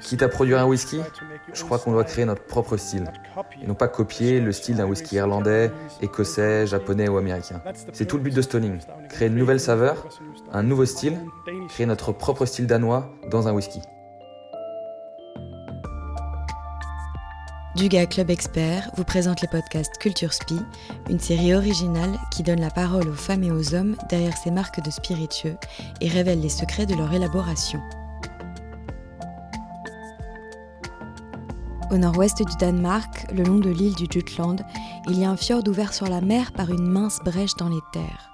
Quitte à produire un whisky, je crois qu'on doit créer notre propre style, et non pas copier le style d'un whisky irlandais, écossais, japonais ou américain. C'est tout le but de Stoning, créer une nouvelle saveur, un nouveau style, créer notre propre style danois dans un whisky. Duga Club Expert vous présente les podcasts Culture Spi, une série originale qui donne la parole aux femmes et aux hommes derrière ces marques de spiritueux et révèle les secrets de leur élaboration. Au nord-ouest du Danemark, le long de l'île du Jutland, il y a un fjord ouvert sur la mer par une mince brèche dans les terres.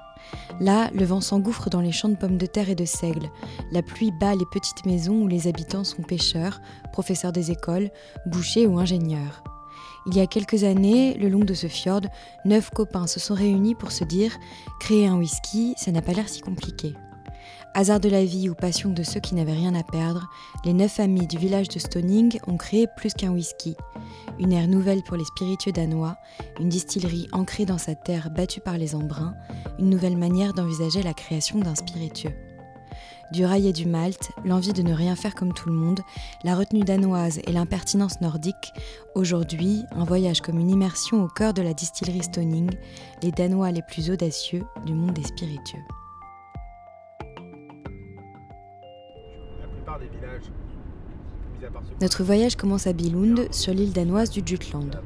Là, le vent s'engouffre dans les champs de pommes de terre et de seigle. La pluie bat les petites maisons où les habitants sont pêcheurs, professeurs des écoles, bouchers ou ingénieurs. Il y a quelques années, le long de ce fjord, neuf copains se sont réunis pour se dire Créer un whisky, ça n'a pas l'air si compliqué. Hasard de la vie ou passion de ceux qui n'avaient rien à perdre, les neuf amis du village de Stoning ont créé plus qu'un whisky. Une ère nouvelle pour les spiritueux danois, une distillerie ancrée dans sa terre battue par les embruns, une nouvelle manière d'envisager la création d'un spiritueux. Du rail et du malt, l'envie de ne rien faire comme tout le monde, la retenue danoise et l'impertinence nordique, aujourd'hui, un voyage comme une immersion au cœur de la distillerie Stoning, les Danois les plus audacieux du monde des spiritueux. Notre voyage commence à Billund, sur l'île danoise du Jutland.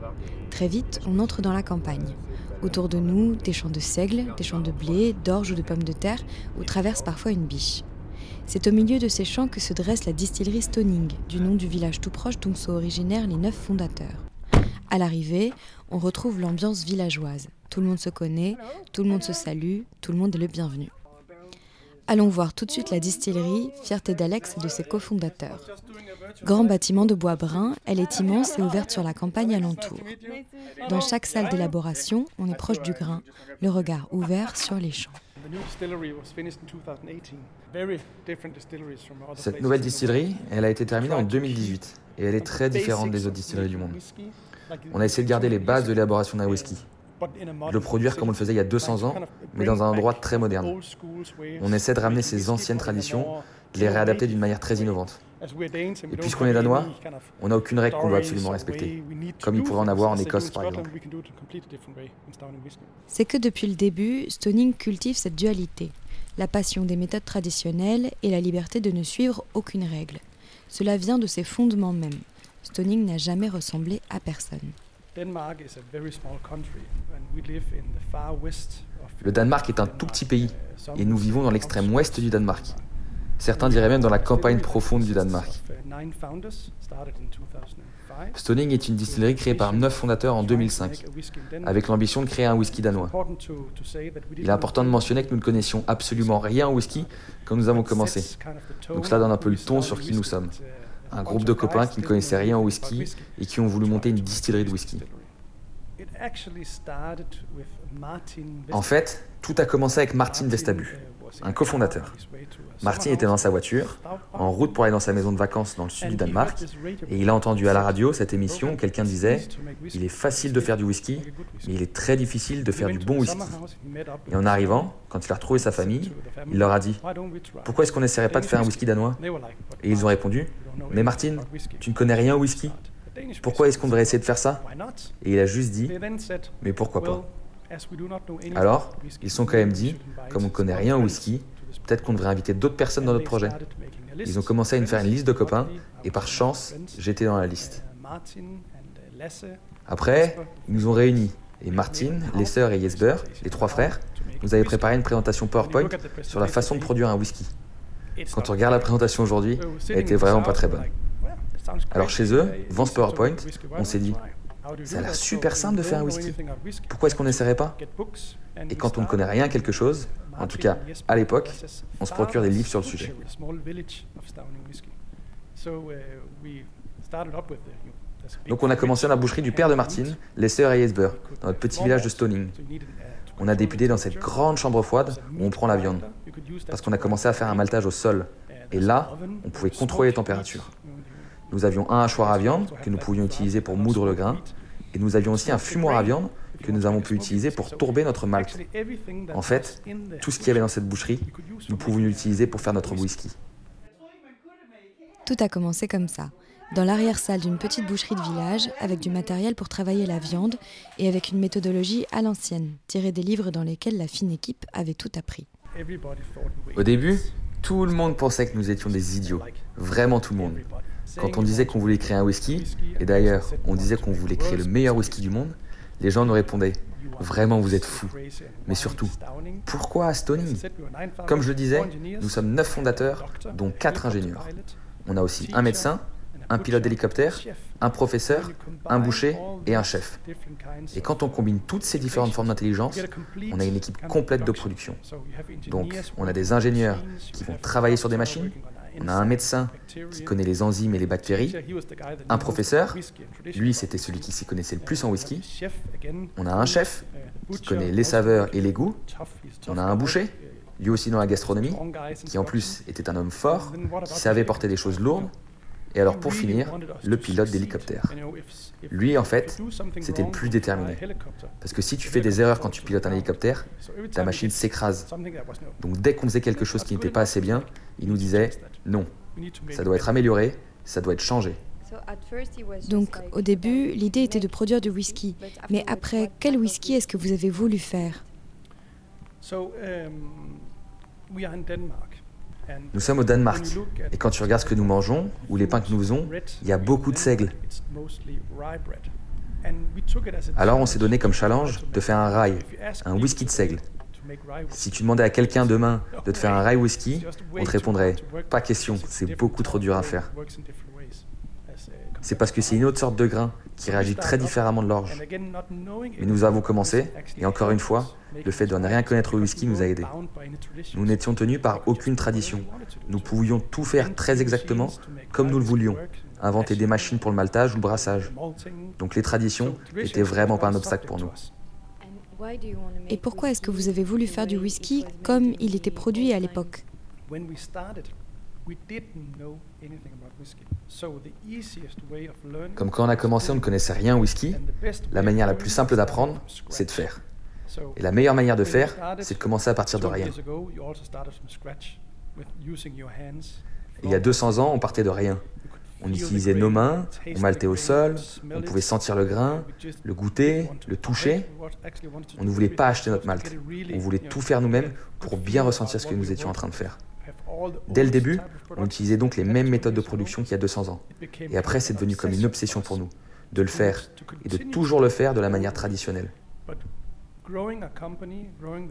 Très vite, on entre dans la campagne. Autour de nous, des champs de seigle, des champs de blé, d'orge ou de pommes de terre, où traverse parfois une biche. C'est au milieu de ces champs que se dresse la distillerie Stoning, du nom du village tout proche dont sont originaires les neuf fondateurs. À l'arrivée, on retrouve l'ambiance villageoise. Tout le monde se connaît, tout le monde se salue, tout le monde est le bienvenu. Allons voir tout de suite la distillerie, fierté d'Alex et de ses cofondateurs. Grand bâtiment de bois brun, elle est immense et ouverte sur la campagne alentour. Dans chaque salle d'élaboration, on est proche du grain, le regard ouvert sur les champs. Cette nouvelle distillerie, elle a été terminée en 2018 et elle est très différente des autres distilleries du monde. On a essayé de garder les bases de l'élaboration d'un whisky, le produire comme on le faisait il y a 200 ans, mais dans un endroit très moderne. On essaie de ramener ces anciennes traditions, de les réadapter d'une manière très innovante. Et puisqu'on est danois, on n'a aucune règle qu'on doit absolument respecter, comme il pourrait en avoir en Écosse par exemple. C'est que depuis le début, Stoning cultive cette dualité, la passion des méthodes traditionnelles et la liberté de ne suivre aucune règle. Cela vient de ses fondements même. Stoning n'a jamais ressemblé à personne. Le Danemark est un tout petit pays et nous vivons dans l'extrême ouest du Danemark. Certains diraient même dans la campagne profonde du Danemark. Stoning est une distillerie créée par neuf fondateurs en 2005, avec l'ambition de créer un whisky danois. Il est important de mentionner que nous ne connaissions absolument rien au whisky quand nous avons commencé. Donc cela donne un peu le ton sur qui nous sommes un groupe de copains qui ne connaissaient rien au whisky et qui ont voulu monter une distillerie de whisky. En fait, tout a commencé avec Martin Vestabu, un cofondateur. Martin était dans sa voiture, en route pour aller dans sa maison de vacances dans le sud du Danemark, et il a entendu à la radio cette émission où quelqu'un disait Il est facile de faire du whisky, mais il est très difficile de faire du bon whisky. Et en arrivant, quand il a retrouvé sa famille, il leur a dit Pourquoi est-ce qu'on n'essaierait pas de faire un whisky danois? Et ils ont répondu Mais Martin, tu ne connais rien au whisky Pourquoi est-ce qu'on devrait essayer de faire ça Et il a juste dit Mais pourquoi pas alors, ils sont quand même dit, comme on ne connaît rien au whisky, peut-être qu'on devrait inviter d'autres personnes dans notre projet. Ils ont commencé à nous faire une liste de copains, et par chance, j'étais dans la liste. Après, ils nous ont réunis, et Martin, Lesser et Jesper, les trois frères, nous avaient préparé une présentation PowerPoint sur la façon de produire un whisky. Quand on regarde la présentation aujourd'hui, elle était vraiment pas très bonne. Alors chez eux, devant ce PowerPoint, on s'est dit, ça a l'air super simple de faire un whisky. Pourquoi est-ce qu'on n'essaierait pas Et quand on ne connaît rien à quelque chose, en tout cas à l'époque, on se procure des livres sur le sujet. Donc on a commencé dans la boucherie du père de Martine, Lesser et Jesper, dans notre petit village de Stoning. On a débuté dans cette grande chambre froide où on prend la viande, parce qu'on a commencé à faire un maltage au sol. Et là, on pouvait contrôler les températures. Nous avions un hachoir à viande que nous pouvions utiliser pour moudre le grain, et nous avions aussi un fumoir à viande que nous avons pu utiliser pour tourber notre malt. En fait, tout ce qu'il y avait dans cette boucherie, nous pouvions l'utiliser pour faire notre whisky. Tout a commencé comme ça, dans l'arrière-salle d'une petite boucherie de village, avec du matériel pour travailler la viande et avec une méthodologie à l'ancienne, tirée des livres dans lesquels la fine équipe avait tout appris. Au début, tout le monde pensait que nous étions des idiots, vraiment tout le monde. Quand on disait qu'on voulait créer un whisky, et d'ailleurs on disait qu'on voulait créer le meilleur whisky du monde, les gens nous répondaient Vraiment, vous êtes fous. Mais surtout, pourquoi Stoning Comme je le disais, nous sommes neuf fondateurs, dont quatre ingénieurs. On a aussi un médecin, un pilote d'hélicoptère, un professeur, un boucher et un chef. Et quand on combine toutes ces différentes formes d'intelligence, on a une équipe complète de production. Donc, on a des ingénieurs qui vont travailler sur des machines, on a un médecin qui connaît les enzymes et les bactéries, un professeur, lui c'était celui qui s'y connaissait le plus en whisky, on a un chef qui connaît les saveurs et les goûts, on a un boucher, lui aussi dans la gastronomie, qui en plus était un homme fort, qui savait porter des choses lourdes, et alors pour finir, le pilote d'hélicoptère. Lui, en fait, c'était le plus déterminé. Parce que si tu fais des erreurs quand tu pilotes un hélicoptère, ta machine s'écrase. Donc dès qu'on faisait quelque chose qui n'était pas assez bien, il nous disait non, ça doit être amélioré, ça doit être changé. Donc au début, l'idée était de produire du whisky. Mais après, quel whisky est-ce que vous avez voulu faire? Nous sommes au Danemark, et quand tu regardes ce que nous mangeons, ou les pains que nous faisons, il y a beaucoup de seigle. Alors on s'est donné comme challenge de faire un rye, un whisky de seigle. Si tu demandais à quelqu'un demain de te faire un rye whisky, on te répondrait pas question, c'est beaucoup trop dur à faire. C'est parce que c'est une autre sorte de grain qui réagit très différemment de l'orge. Mais nous avons commencé, et encore une fois, le fait de ne rien connaître au whisky nous a aidés. Nous n'étions tenus par aucune tradition. Nous pouvions tout faire très exactement comme nous le voulions, inventer des machines pour le maltage ou le brassage. Donc les traditions n'étaient vraiment pas un obstacle pour nous. Et pourquoi est-ce que vous avez voulu faire du whisky comme il était produit à l'époque? Comme quand on a commencé, on ne connaissait rien au whisky, la manière la plus simple d'apprendre, c'est de faire. Et la meilleure manière de faire, c'est de commencer à partir de rien. il y a 200 ans, on partait de rien. On utilisait nos mains, on maltait au sol, on pouvait sentir le grain, le goûter, le toucher. On ne voulait pas acheter notre malt. On voulait tout faire nous-mêmes pour bien ressentir ce que nous étions en train de faire. Dès le début, on utilisait donc les mêmes méthodes de production qu'il y a 200 ans. Et après, c'est devenu comme une obsession pour nous, de le faire, et de toujours le faire de la manière traditionnelle.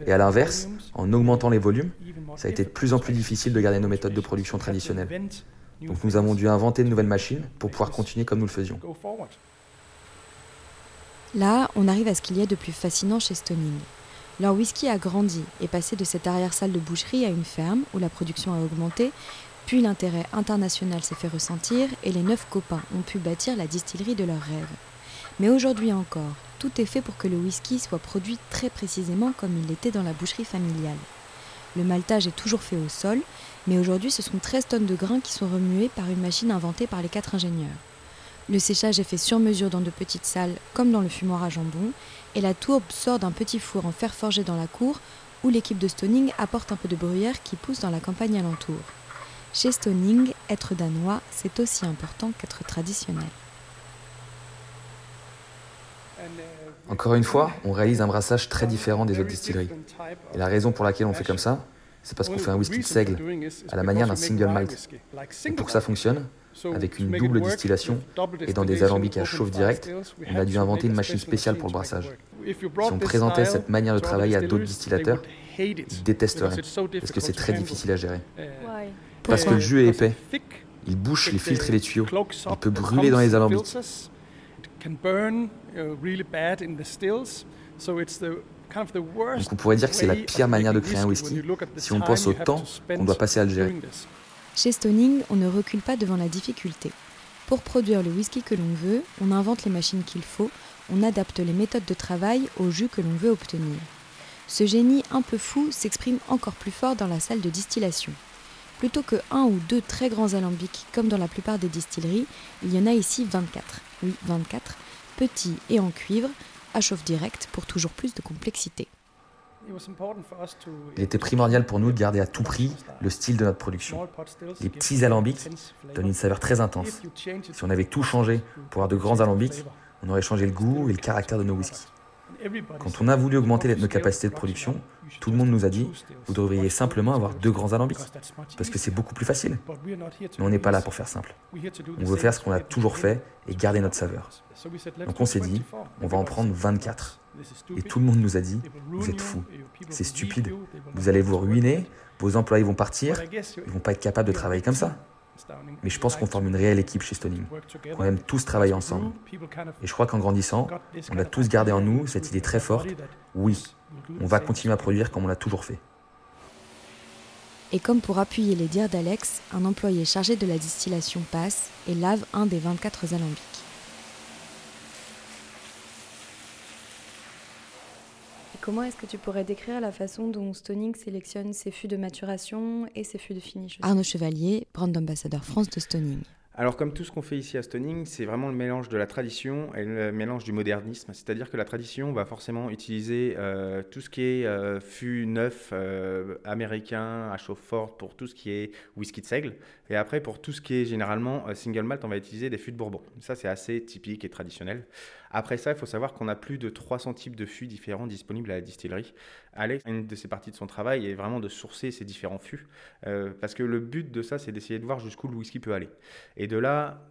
Et à l'inverse, en augmentant les volumes, ça a été de plus en plus difficile de garder nos méthodes de production traditionnelles. Donc nous avons dû inventer de nouvelles machines pour pouvoir continuer comme nous le faisions. Là, on arrive à ce qu'il y a de plus fascinant chez Stoning. Leur whisky a grandi et passé de cette arrière-salle de boucherie à une ferme où la production a augmenté, puis l'intérêt international s'est fait ressentir et les neuf copains ont pu bâtir la distillerie de leurs rêves. Mais aujourd'hui encore, tout est fait pour que le whisky soit produit très précisément comme il était dans la boucherie familiale. Le maltage est toujours fait au sol, mais aujourd'hui ce sont 13 tonnes de grains qui sont remués par une machine inventée par les quatre ingénieurs. Le séchage est fait sur mesure dans de petites salles, comme dans le fumoir à jambon, et la tourbe sort d'un petit four en fer forgé dans la cour, où l'équipe de Stoning apporte un peu de bruyère qui pousse dans la campagne alentour. Chez Stoning, être danois, c'est aussi important qu'être traditionnel. Encore une fois, on réalise un brassage très différent des autres distilleries. Et la raison pour laquelle on fait comme ça, c'est parce qu'on fait un whisky de seigle, à la manière d'un single malt. Et pour que ça fonctionne, avec une double distillation et dans des alambics à chauffe direct, on a dû inventer une machine spéciale pour le brassage. Si on présentait cette manière de travailler à d'autres distillateurs, ils détesteraient, parce que c'est très difficile à gérer. Parce que le jus est épais, il bouche les filtres et les tuyaux, il peut brûler dans les alambics. Donc on pourrait dire que c'est la pire manière de créer un whisky. Si on pense au temps qu'on doit passer à le gérer. Chez Stoning, on ne recule pas devant la difficulté. Pour produire le whisky que l'on veut, on invente les machines qu'il faut, on adapte les méthodes de travail au jus que l'on veut obtenir. Ce génie un peu fou s'exprime encore plus fort dans la salle de distillation. Plutôt que un ou deux très grands alambics comme dans la plupart des distilleries, il y en a ici 24. Oui, 24, petits et en cuivre, à chauffe directe pour toujours plus de complexité. Il était primordial pour nous de garder à tout prix le style de notre production. Les petits alambics donnent une saveur très intense. Si on avait tout changé pour avoir de grands alambics, on aurait changé le goût et le caractère de nos whiskies. Quand on a voulu augmenter nos capacités de production, tout le monde nous a dit, vous devriez simplement avoir deux grands alambics, parce que c'est beaucoup plus facile. Mais on n'est pas là pour faire simple. On veut faire ce qu'on a toujours fait et garder notre saveur. Donc on s'est dit, on va en prendre 24. Et tout le monde nous a dit, vous êtes fous, c'est stupide, vous allez vous ruiner, vos employés vont partir, ils vont pas être capables de travailler comme ça. Mais je pense qu'on forme une réelle équipe chez Stoning. On aime tous travailler ensemble. Et je crois qu'en grandissant, on a tous gardé en nous cette idée très forte, oui, on va continuer à produire comme on l'a toujours fait. Et comme pour appuyer les dires d'Alex, un employé chargé de la distillation passe et lave un des 24 alambics. Comment est-ce que tu pourrais décrire la façon dont Stoning sélectionne ses fûts de maturation et ses fûts de finish Arnaud Chevalier, brand ambassadeur France de Stoning. Alors comme tout ce qu'on fait ici à Stoning, c'est vraiment le mélange de la tradition et le mélange du modernisme. C'est-à-dire que la tradition va forcément utiliser euh, tout ce qui est euh, fût neuf euh, américain à chauffe forte pour tout ce qui est whisky de seigle. Et après pour tout ce qui est généralement single malt, on va utiliser des fûts de bourbon. Ça c'est assez typique et traditionnel. Après ça, il faut savoir qu'on a plus de 300 types de fûts différents disponibles à la distillerie. Alex, une de ses parties de son travail est vraiment de sourcer ces différents fûts. parce que le but de ça, c'est d'essayer de voir jusqu'où le whisky peut aller. Et de là,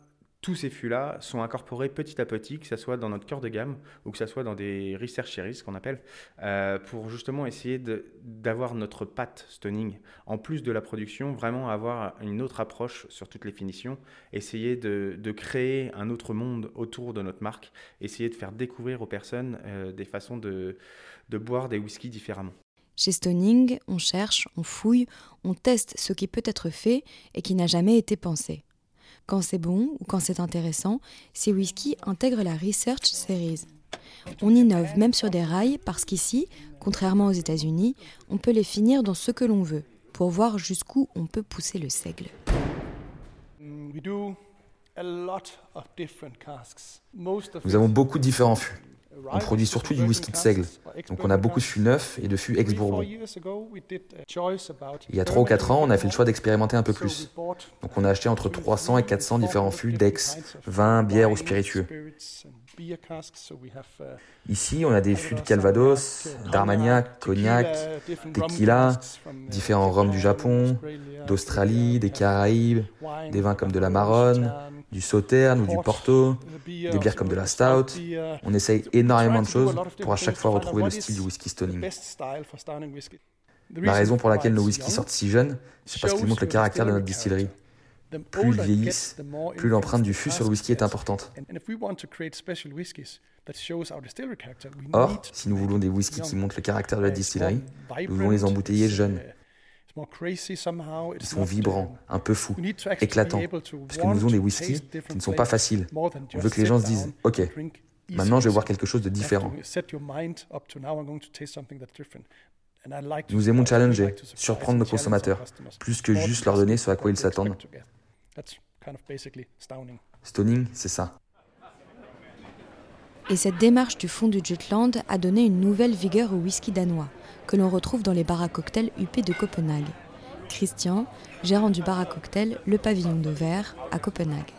tous ces fûts-là sont incorporés petit à petit, que ce soit dans notre cœur de gamme ou que ce soit dans des research series qu'on appelle, euh, pour justement essayer d'avoir notre pâte stunning. En plus de la production, vraiment avoir une autre approche sur toutes les finitions, essayer de, créer un autre monde autour de notre marque, essayer de faire découvrir aux personnes euh, des façons de, de boire des whiskies différemment. Chez Stoning, on cherche, on fouille, on teste ce qui peut être fait et qui n'a jamais été pensé. Quand c'est bon ou quand c'est intéressant, ces whiskies intègrent la Research Series. On innove même sur des rails parce qu'ici, contrairement aux États-Unis, on peut les finir dans ce que l'on veut, pour voir jusqu'où on peut pousser le seigle. Nous avons beaucoup de différents fûts. On produit surtout du whisky de seigle, donc on a beaucoup de fûts neufs et de fûts ex-bourbon. Il y a 3 ou 4 ans, on a fait le choix d'expérimenter un peu plus. Donc on a acheté entre 300 et 400 différents fûts d'ex, vin, bière ou spiritueux. Ici, on a des fûts de Calvados, d'Armagnac, Cognac, Tequila, différents rhums du Japon, d'Australie, des Caraïbes, des vins comme de la Marronne, du Sauterne ou du Porto, des bières comme de la Stout. On essaye énormément de choses pour à chaque fois retrouver le style du whisky stoning. La raison pour laquelle nos whiskies sortent si jeunes, c'est parce qu'ils montrent le caractère de notre distillerie. Plus ils vieillissent, plus l'empreinte du fût sur le whisky est importante. Or, si nous voulons des whiskies qui montrent le caractère de la distillerie, nous voulons les embouteiller jeunes. Ils sont vibrants, un peu fous, éclatants, parce que nous voulons des whiskies qui ne sont pas faciles. On veut que les gens se disent, OK, maintenant je vais voir quelque chose de différent. Nous aimons challenger, surprendre nos consommateurs, plus que juste leur donner ce à quoi ils s'attendent. Stoning, c'est ça. Et cette démarche du fond du Jutland a donné une nouvelle vigueur au whisky danois, que l'on retrouve dans les bars à cocktails UP de Copenhague. Christian, gérant du bar à cocktail Le Pavillon de à Copenhague.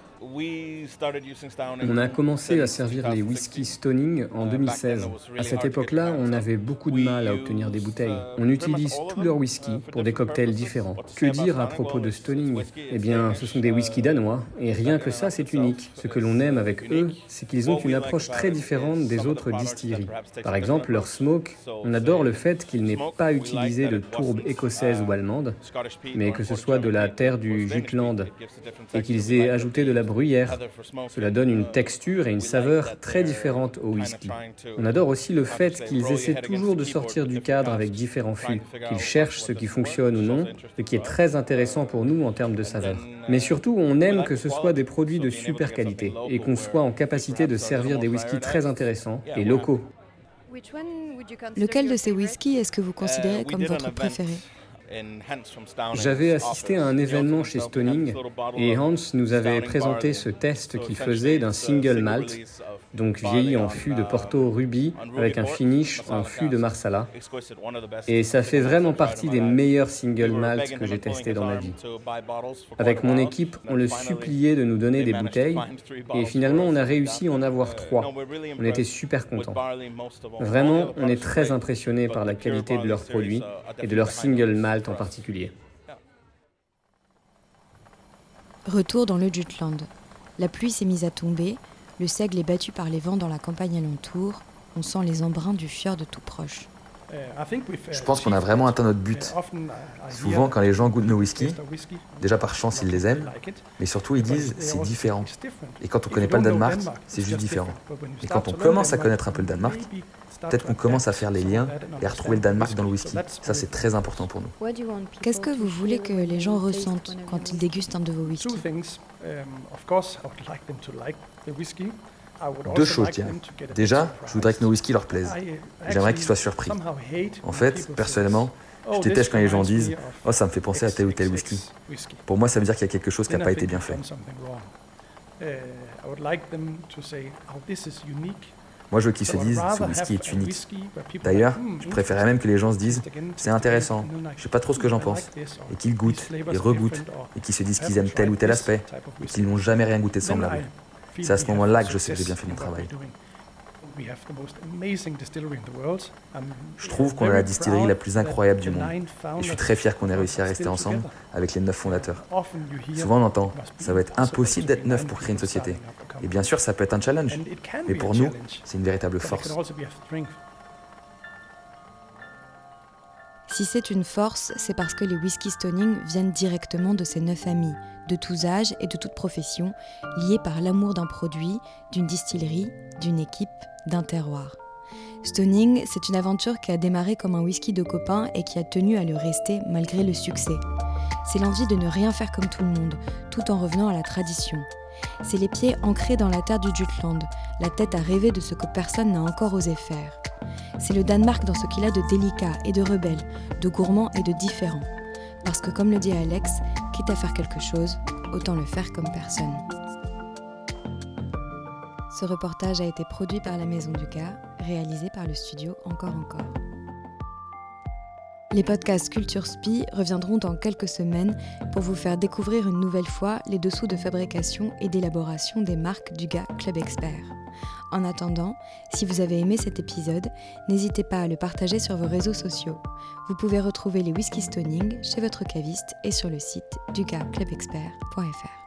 On a commencé à servir les whisky Stoning en 2016. À cette époque-là, on avait beaucoup de mal à obtenir des bouteilles. On utilise tous leurs whisky pour des cocktails différents. Que dire à propos de Stoning Eh bien, ce sont des whisky danois, et rien que ça, c'est unique. Ce que l'on aime avec eux, c'est qu'ils ont une approche très différente des autres distilleries. Par exemple, leur smoke, on adore le fait qu'il n'ait pas utilisé de tourbe écossaise ou allemande, mais que ce soit de la terre du Jutland, et qu'ils aient ajouté de la cela donne une texture et une saveur très différentes au whisky. On adore aussi le fait qu'ils essaient toujours de sortir du cadre avec différents fûts, qu'ils cherchent ce qui fonctionne ou non, ce qui est très intéressant pour nous en termes de saveur. Mais surtout, on aime que ce soit des produits de super qualité et qu'on soit en capacité de servir des whiskies très intéressants et locaux. Lequel de ces whiskies est-ce que vous considérez comme votre préféré? J'avais assisté à un événement chez Stoning et Hans nous avait présenté ce test qu'il faisait d'un single malt, donc vieilli en fût de Porto Ruby avec un finish en fût de Marsala. Et ça fait vraiment partie des meilleurs single malt que j'ai testé dans ma vie. Avec mon équipe, on le suppliait de nous donner des bouteilles et finalement on a réussi à en avoir trois. On était super contents. Vraiment, on est très impressionné par la qualité de leurs produits et de leur single malt en particulier. Retour dans le Jutland. La pluie s'est mise à tomber, le seigle est battu par les vents dans la campagne alentour, on sent les embruns du fjord tout proche. Je pense qu'on a vraiment atteint notre but. Souvent, quand les gens goûtent nos whisky, déjà par chance, ils les aiment, mais surtout, ils disent c'est différent. Et quand on ne connaît pas le Danemark, c'est juste différent. Et quand on commence à connaître un peu le Danemark, peut-être qu'on commence à faire les liens et à retrouver le Danemark dans le whisky. Ça, c'est très important pour nous. Qu'est-ce que vous voulez que les gens ressentent quand ils dégustent un de vos whiskies? Deux choses, tiens. Déjà, je voudrais que nos whiskies leur plaisent. J'aimerais qu'ils soient surpris. En fait, personnellement, je déteste quand les gens disent Oh, ça me fait penser à tel ou tel whisky. Pour moi, ça veut dire qu'il y a quelque chose qui n'a pas été bien fait. Moi, je veux qu'ils se disent Ce whisky est unique. D'ailleurs, je préférerais même que les gens se disent C'est intéressant, je sais pas trop ce que j'en pense. Et qu'ils goûtent, et regoûtent, et qu'ils se disent qu'ils aiment tel ou tel aspect, et qu'ils n'ont jamais rien goûté de semblable. C'est à ce moment-là que je sais que j'ai bien fait mon travail. Je trouve qu'on a la distillerie la plus incroyable du monde. Et je suis très fier qu'on ait réussi à rester ensemble avec les neuf fondateurs. Souvent on entend, ça va être impossible d'être neuf pour créer une société. Et bien sûr, ça peut être un challenge. Mais pour nous, c'est une véritable force. Si c'est une force, c'est parce que les whisky stoning viennent directement de ces neuf amis, de tous âges et de toutes professions, liés par l'amour d'un produit, d'une distillerie, d'une équipe, d'un terroir. Stoning, c'est une aventure qui a démarré comme un whisky de copains et qui a tenu à le rester malgré le succès. C'est l'envie de ne rien faire comme tout le monde, tout en revenant à la tradition. C'est les pieds ancrés dans la terre du Jutland, la tête à rêver de ce que personne n'a encore osé faire. C'est le Danemark dans ce qu'il a de délicat et de rebelle, de gourmand et de différent. Parce que comme le dit Alex, quitte à faire quelque chose, autant le faire comme personne. Ce reportage a été produit par la Maison du Gars, réalisé par le studio Encore Encore. Les podcasts Culture Spi reviendront dans quelques semaines pour vous faire découvrir une nouvelle fois les dessous de fabrication et d'élaboration des marques du gars Club Expert. En attendant, si vous avez aimé cet épisode, n'hésitez pas à le partager sur vos réseaux sociaux. Vous pouvez retrouver les whisky stoning chez votre caviste et sur le site dugaclubexpert.fr.